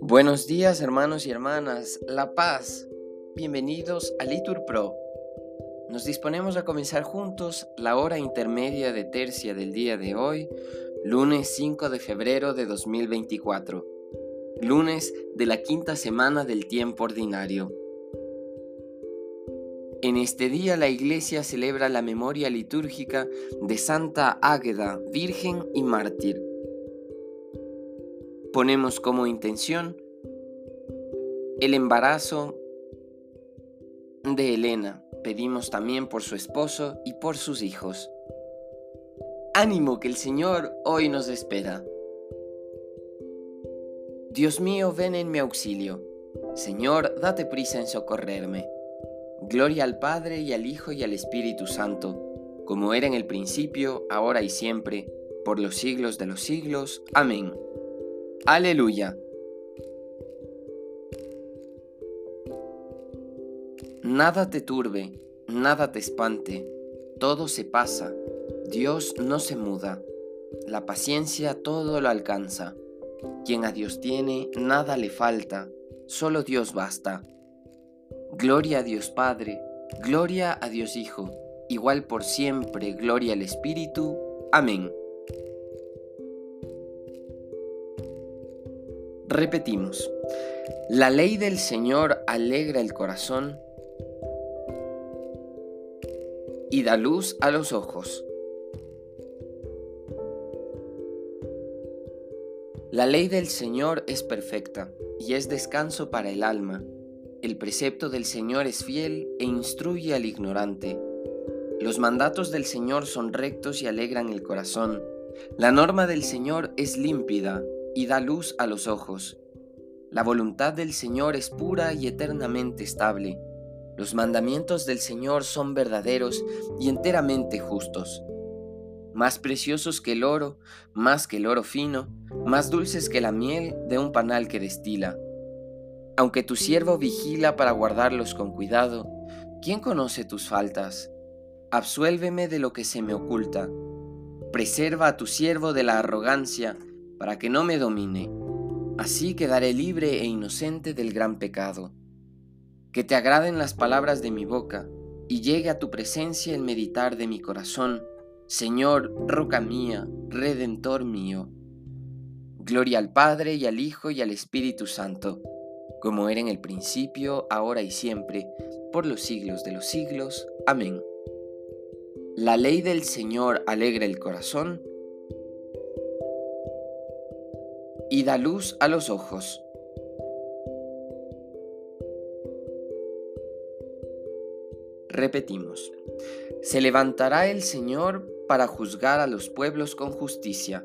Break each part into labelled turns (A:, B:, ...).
A: Buenos días hermanos y hermanas, La Paz, bienvenidos a Litur Pro. Nos disponemos a comenzar juntos la hora intermedia de tercia del día de hoy, lunes 5 de febrero de 2024, lunes de la quinta semana del tiempo ordinario. En este día la Iglesia celebra la memoria litúrgica de Santa Águeda, Virgen y Mártir. Ponemos como intención el embarazo de Elena. Pedimos también por su esposo y por sus hijos. Ánimo que el Señor hoy nos espera. Dios mío, ven en mi auxilio. Señor, date prisa en socorrerme. Gloria al Padre y al Hijo y al Espíritu Santo, como era en el principio, ahora y siempre, por los siglos de los siglos. Amén. Aleluya. Nada te turbe, nada te espante, todo se pasa, Dios no se muda, la paciencia todo lo alcanza. Quien a Dios tiene, nada le falta, solo Dios basta. Gloria a Dios Padre, gloria a Dios Hijo, igual por siempre, gloria al Espíritu. Amén. Repetimos, la ley del Señor alegra el corazón y da luz a los ojos. La ley del Señor es perfecta y es descanso para el alma. El precepto del Señor es fiel e instruye al ignorante. Los mandatos del Señor son rectos y alegran el corazón. La norma del Señor es límpida y da luz a los ojos. La voluntad del Señor es pura y eternamente estable. Los mandamientos del Señor son verdaderos y enteramente justos. Más preciosos que el oro, más que el oro fino, más dulces que la miel de un panal que destila. Aunque tu siervo vigila para guardarlos con cuidado, ¿quién conoce tus faltas? Absuélveme de lo que se me oculta. Preserva a tu siervo de la arrogancia, para que no me domine. Así quedaré libre e inocente del gran pecado. Que te agraden las palabras de mi boca, y llegue a tu presencia el meditar de mi corazón, Señor, roca mía, redentor mío. Gloria al Padre y al Hijo y al Espíritu Santo como era en el principio, ahora y siempre, por los siglos de los siglos. Amén. La ley del Señor alegra el corazón y da luz a los ojos. Repetimos, se levantará el Señor para juzgar a los pueblos con justicia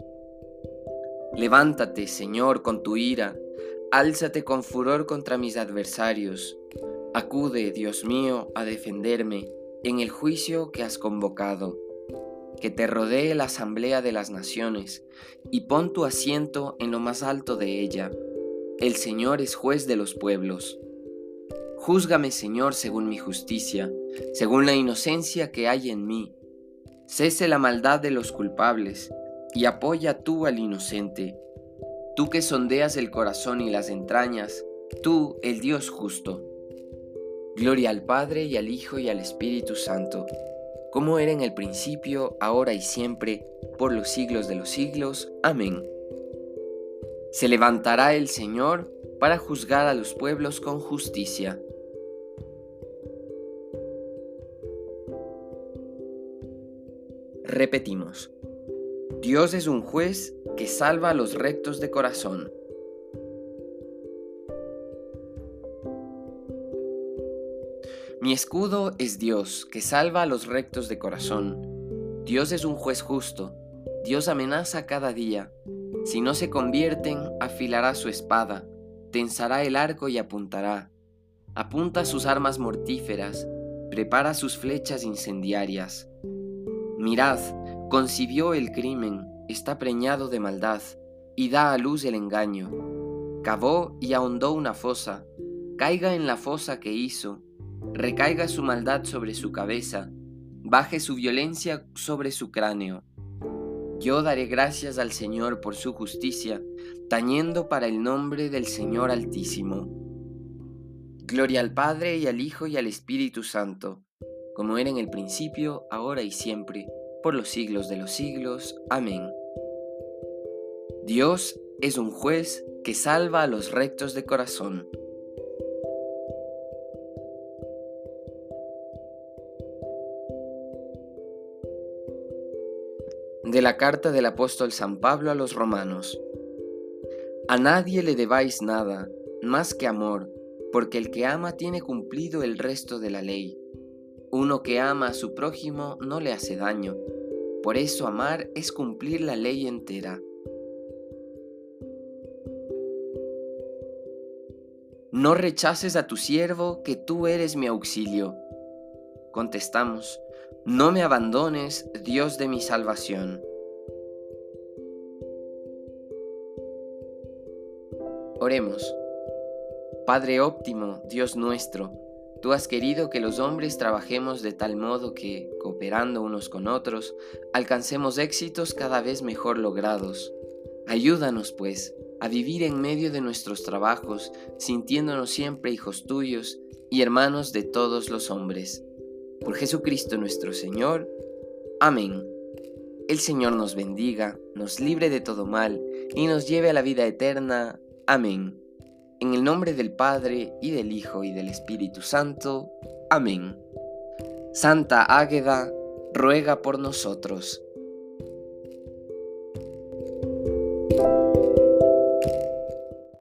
A: Levántate, Señor, con tu ira, álzate con furor contra mis adversarios. Acude, Dios mío, a defenderme en el juicio que has convocado. Que te rodee la asamblea de las naciones, y pon tu asiento en lo más alto de ella. El Señor es juez de los pueblos. Júzgame, Señor, según mi justicia, según la inocencia que hay en mí. Cese la maldad de los culpables y apoya tú al inocente, tú que sondeas el corazón y las entrañas, tú el Dios justo. Gloria al Padre y al Hijo y al Espíritu Santo, como era en el principio, ahora y siempre, por los siglos de los siglos. Amén. Se levantará el Señor para juzgar a los pueblos con justicia. Repetimos. Dios es un juez que salva a los rectos de corazón. Mi escudo es Dios, que salva a los rectos de corazón. Dios es un juez justo. Dios amenaza cada día. Si no se convierten, afilará su espada, tensará el arco y apuntará. Apunta sus armas mortíferas, prepara sus flechas incendiarias. Mirad, concibió el crimen, está preñado de maldad, y da a luz el engaño. Cavó y ahondó una fosa, caiga en la fosa que hizo, recaiga su maldad sobre su cabeza, baje su violencia sobre su cráneo. Yo daré gracias al Señor por su justicia, tañendo para el nombre del Señor Altísimo. Gloria al Padre y al Hijo y al Espíritu Santo, como era en el principio, ahora y siempre, por los siglos de los siglos. Amén. Dios es un juez que salva a los rectos de corazón. de la carta del apóstol San Pablo a los romanos. A nadie le debáis nada, más que amor, porque el que ama tiene cumplido el resto de la ley. Uno que ama a su prójimo no le hace daño. Por eso amar es cumplir la ley entera. No rechaces a tu siervo, que tú eres mi auxilio. Contestamos, no me abandones, Dios de mi salvación. Oremos. Padre óptimo, Dios nuestro, tú has querido que los hombres trabajemos de tal modo que, cooperando unos con otros, alcancemos éxitos cada vez mejor logrados. Ayúdanos, pues, a vivir en medio de nuestros trabajos, sintiéndonos siempre hijos tuyos y hermanos de todos los hombres por Jesucristo nuestro Señor. Amén. El Señor nos bendiga, nos libre de todo mal y nos lleve a la vida eterna. Amén. En el nombre del Padre, y del Hijo, y del Espíritu Santo. Amén. Santa Águeda, ruega por nosotros.